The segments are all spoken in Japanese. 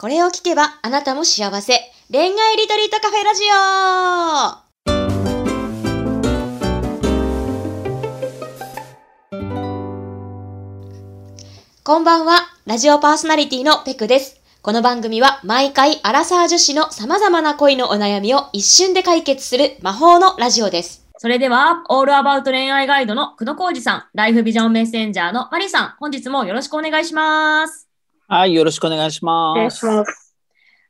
これを聞けばあなたも幸せ。恋愛リトリートカフェラジオこんばんは、ラジオパーソナリティのペクです。この番組は毎回アラサー女子の様々な恋のお悩みを一瞬で解決する魔法のラジオです。それでは、オールアバウト恋愛ガイドの久野浩二さん、ライフビジョンメッセンジャーのマリさん、本日もよろしくお願いします。はい、よろしくお願いします。お願いします。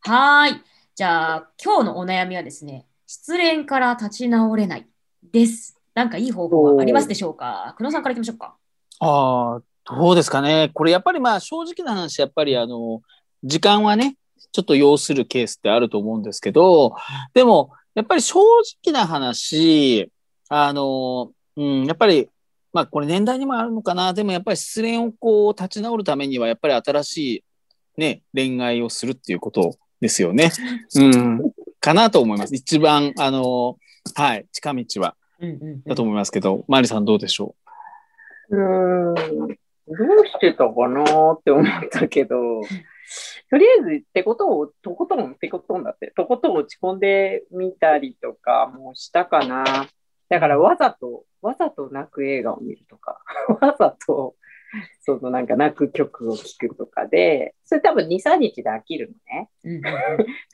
はーい。じゃあ、今日のお悩みはですね、失恋から立ち直れないです。なんかいい方法はありますでしょうか？久野さんからいきましょうか。ああ、どうですかね。これやっぱりまあ正直な話、やっぱりあの、時間はね、ちょっと要するケースってあると思うんですけど、でも、やっぱり正直な話、あの、うん、やっぱり、まあこれ年代にもあるのかな。でもやっぱり失恋をこう立ち直るためには、やっぱり新しいね、恋愛をするっていうことですよね。うん、かなと思います。一番、あの、はい、近道は。うんうんうんだと思いますけど、マリさんどうでしょう？ーん。どうしてたかなーって思ったけど、とりあえずってことを、とことん、ってことんだって、とことん落ち込んでみたりとかもしたかな。だからわざと、わざと泣く映画を見るとか、わざと、そのなんか泣く曲を聴くとかで、それ多分2、3日で飽きるのね。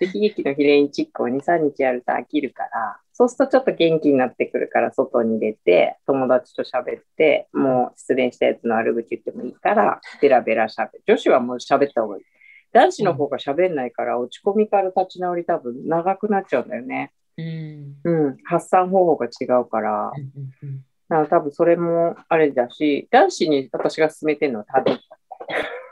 で、悲劇のヒレインチックを2、3日やると飽きるから、そうするとちょっと元気になってくるから、外に出て、友達と喋って、もう失恋したやつの悪口言ってもいいから、ベラベラ喋る。女子はもう喋った方がいい。男子の方が喋んないから、落ち込みから立ち直り多分長くなっちゃうんだよね。うんうん。発散方法が違うから。うんうんうんだから多分それもあれだし、男子に私が勧めてるのは旅。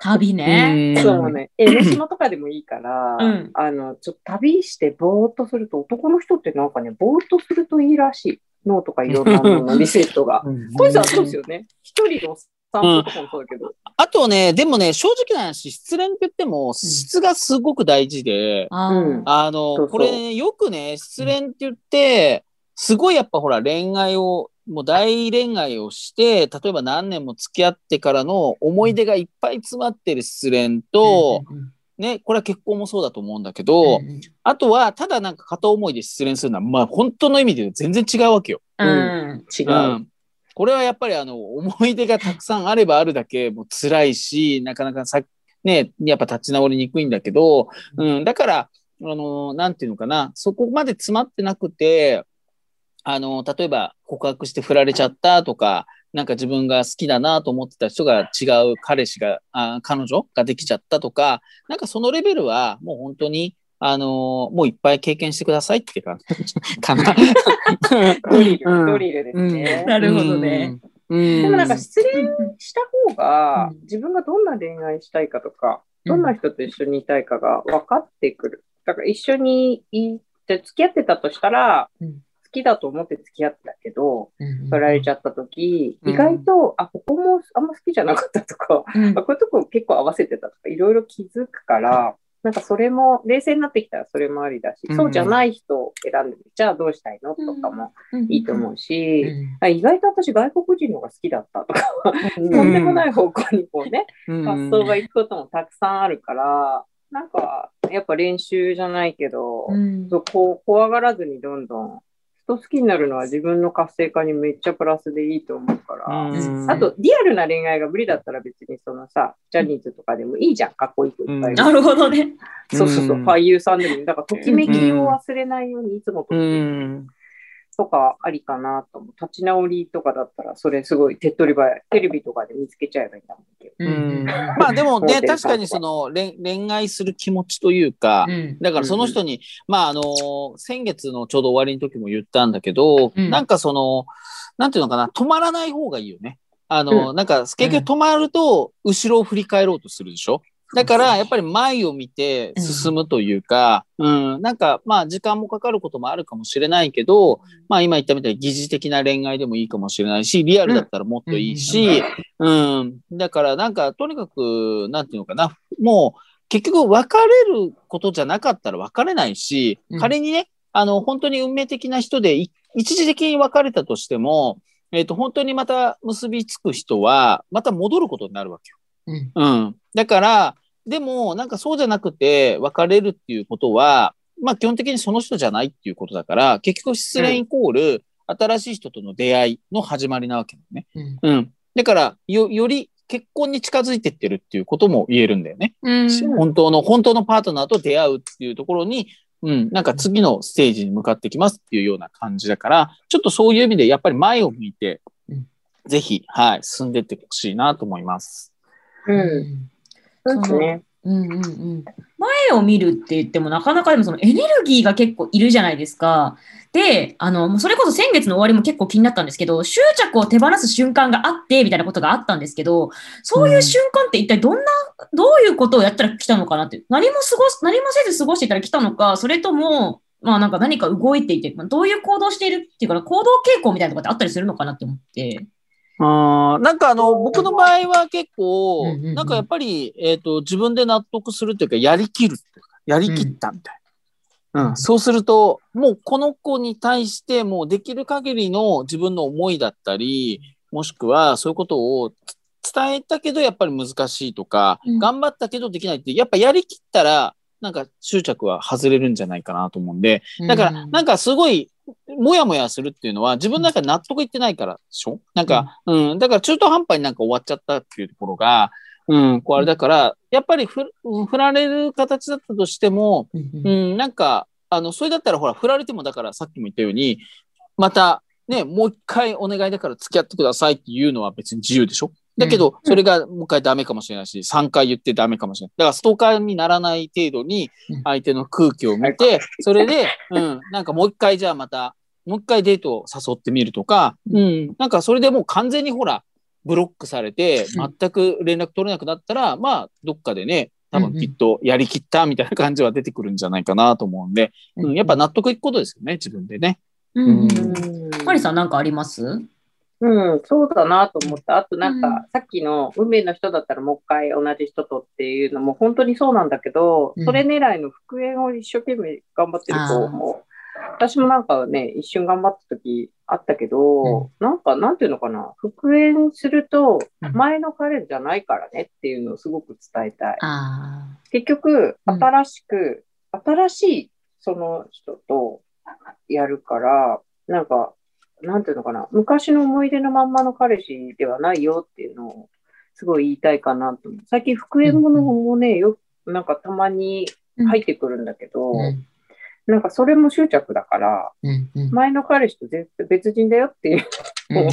旅ね。そうね。江ノ島とかでもいいから、うんあの、ちょっと旅してぼーっとすると、男の人ってなんかね、ぼーっとするといいらしい。脳とかいろんなもののリセットが。こいつはそうですよね。一人の散歩とかもそうだけど。あとね、でもね、正直な話、失恋って言っても、質がすごく大事で、うん。あの、そうそう。これ、ね、よくね、失恋って言って、すごいやっぱほら、恋愛を、もう大恋愛をして、例えば何年も付き合ってからの思い出がいっぱい詰まってる失恋と、うんうんね、これは結婚もそうだと思うんだけど、うんあとは、ただなんか片思いで失恋するのは、まあ本当の意味で全然違うわけよ。うん。うん。違う。うんこれはやっぱりあの思い出がたくさんあればあるだけもう辛いし、なかなかさ、ね、やっぱ立ち直りにくいんだけど、うん、だから、あの、なんていうのかな、そこまで詰まってなくて、あの、例えば告白して振られちゃったとか、なんか自分が好きだなと思ってた人が違う彼氏が、あ彼女ができちゃったとか、なんかそのレベルはもう本当に、あのもういっぱい経験してくださいって感じ かな。ドリル、うんドリルですね。なるほどね。うん。でもなんか失恋した方がうん、自分がどんな恋愛したいかとか、どんな人と一緒にいたいかが分かってくる。だから一緒にいて、付き合ってたとしたら、うん好きだと思って付き合ってたけど、うん振られちゃった時、うん意外と、あ、ここもあんま好きじゃなかったとか、こういうとこ結構合わせてたとか、いろいろ気づくから、なんかそれも、冷静になってきたらそれもありだし、うん。そうじゃない人を選んでみ、じゃあどうしたいの？とかもいいと思うし、あ意外と私外国人の方が好きだったとか、うん。とんでもない方向にこうね、うん。発想がいくこともたくさんあるから、なんか、やっぱ練習じゃないけど、うん。そうこう怖がらずにどんどん、人好きになるのは自分の活性化にめっちゃプラスでいいと思うから、うん。あと、リアルな恋愛が無理だったら別にそのさ、ジャニーズとかでもいいじゃん、かっこいい子いっぱい。なるほどね。そうそうそう、うん。俳優さんでも。だから、ときめきを忘れないようにいつもとうってん。とかありかなと思う。立ち直りとかだったら、それすごい手っ取り早い。テレビとかで見つけちゃえばいいんだもんけど。うんまあでもね、確かにその恋恋愛する気持ちというか、うんだからその人に、まああの、先月のちょうど終わりの時も言ったんだけど、うんなんかその、なんていうのかな、止まらない方がいいよね。あの、うなんか結局止まると後ろを振り返ろうとするでしょ？だから、やっぱり前を見て進むというか、うん、なんか、まあ、時間もかかることもあるかもしれないけど、まあ、今言ったみたいに疑似的な恋愛でもいいかもしれないし、リアルだったらもっといいし、うん、だから、なんか、とにかく、なんていうのかな、もう、結局、別れることじゃなかったら別れないしうん、仮にね、あの、本当に運命的な人で、い一時的に別れたとしても、えっ、と、本当にまた結びつく人は、また戻ることになるわけよ。うん。うん。だから、でも、なんかそうじゃなくて別れるっていうことは、まあ基本的にその人じゃないっていうことだから、結局失恋イコール、新しい人との出会いの始まりなわけだよね。うんうん。だから、よ、より結婚に近づいてってるっていうことも言えるんだよね。うん本当の、本当のパートナーと出会うっていうところに、うん、なんか次のステージに向かってきますっていうような感じだから、ちょっとそういう意味でやっぱり前を向いてうん、ぜひ、はい、進んでってほしいなと思います。うん。そうですね。うんうんうん、前を見るって言ってもなかなかでもそのエネルギーが結構いるじゃないですか。で、あの、もうそれこそ先月の終わりも結構気になったんですけど、執着を手放す瞬間があって、みたいなことがあったんですけど、そういう瞬間って一体どんな、どういうことをやったら来たのかなって、何も過ごす、何もせず過ごしていたら来たのか、それとも、まあなんか何か動いていて、まあどういう行動しているっていうかな、行動傾向みたいなところってあったりするのかなって思って。あーなんかあの、僕の場合は結構うんうんう、ん。なんかやっぱり、えっ、と、自分で納得するというか、やりきるやりきったみたいな。うん、そうすると、もうこの子に対して、もうできる限りの自分の思いだったり、もしくはそういうことを伝えたけどやっぱり難しいとか、うん。頑張ったけどできないって、やっぱやりきったら、なんか執着は外れるんじゃないかなと思うんで、だから、なんかすごい、もやもやするっていうのは、自分の中で納得いってないからでしょ？なんか、うん、だから中途半端になんか終わっちゃったっていうところが、うん、こうあれだから、やっぱり振られる形だったとしても、うんうん。うん、なんか、あの、それだったらほら、振られてもだからさっきも言ったように、また、ね、もう一回お願いだから付き合ってくださいっていうのは別に自由でしょ？だけど、それがもう一回ダメかもしれないし、3回言ってダメかもしれない。だからストーカーにならない程度にうん。相手の空気を見て、それで、うん、なんかもう一回じゃあまた、もう一回デートを誘ってみるとか、うん、なんかそれでもう完全にほら、ブロックされて、うん。全く連絡取れなくなったら、まあ、どっかでね、多分きっとやりきったみたいな感じは出てくるんじゃないかなと思うんで、うん、やっぱ納得いくことですよね、自分でね。うんうんうん。マリさんなんかあります？うん、そうだなと思った。あとなんか、うん。さっきの運命の人だったらもう一回同じ人とっていうのも本当にそうなんだけど、うん。それ狙いの復縁を一生懸命頑張ってる子も、私もなんかね、一瞬頑張った時あったけど、なんか、なんていうのかな、復縁するとうん。前の彼じゃないからねっていうのをすごく伝えたい。あ結局、うん。新しく、新しいその人とやるから、なんか、なんていうのかな、昔の思い出のまんまの彼氏ではないよっていうのを、すごい言いたいかなと思う。最近、復縁物もね、よなんかたまに入ってくるんだけど、うんなんかそれも執着だから、うんうん前の彼氏と絶対別人だよっていううん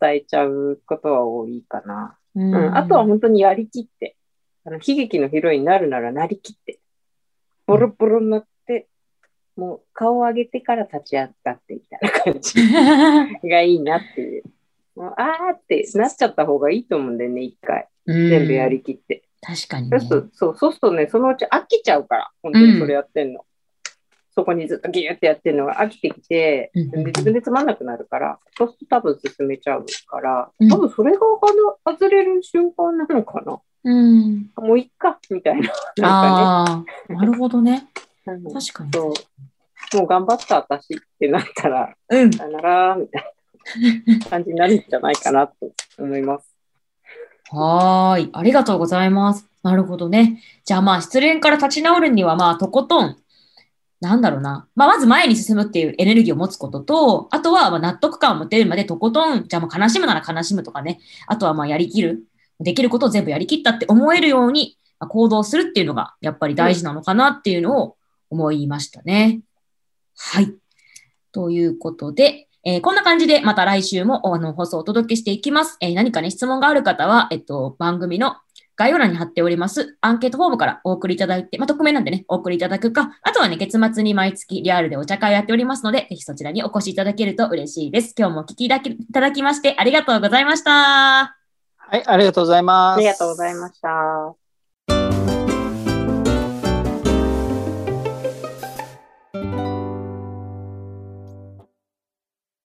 伝えちゃうことは多いかな。うんうん、あとは本当にやりきって、あの悲劇のヒロインになるならなりきって、ボロボロになって、もう顔を上げてから立ち上がってみたいな感じがいいなっていう。もうあーってなっちゃった方がいいと思うんだよね、一回。全部やりきって。確かにねそうそうそうするとね、そのうち飽きちゃうから、本当にそれやってんの。そこにずっとギューってやってるのが飽きてきて、うんで自分でつまんなくなるから、そうすると多分進めちゃうから、うん多分それが外れる瞬間なのかな。うんもういっか、みたいな。なんかああなるほどね確かにそう。もう頑張った私ってなったら、うんさよなら、みたいな感じになるんじゃないかなと思います。はーい。ありがとうございます。なるほどね。じゃあまあ、失恋から立ち直るには、まあ、とことん、なんだろうな。まあ、まず前に進むっていうエネルギーを持つことと、あとはま納得感を持てるまでとことん、じゃあもう悲しむなら悲しむとかね。あとはまあやりきる。できることを全部やりきったって思えるように行動するっていうのが、やっぱり大事なのかなっていうのを思いましたね。はい。ということで、えーこんな感じでまた来週もあの放送をお届けしていきます。えー何かね、質問がある方は、えっと、番組の概要欄に貼っておりますアンケートフォームからお送りいただいて、まあ、匿名なんでね、お送りいただくか、あとはね、月末に毎月リアルでお茶会やっておりますので、ぜひそちらにお越しいただけると嬉しいです。今日もお聞きいただきいただきましてありがとうございました。はい、ありがとうございます。ありがとうございました。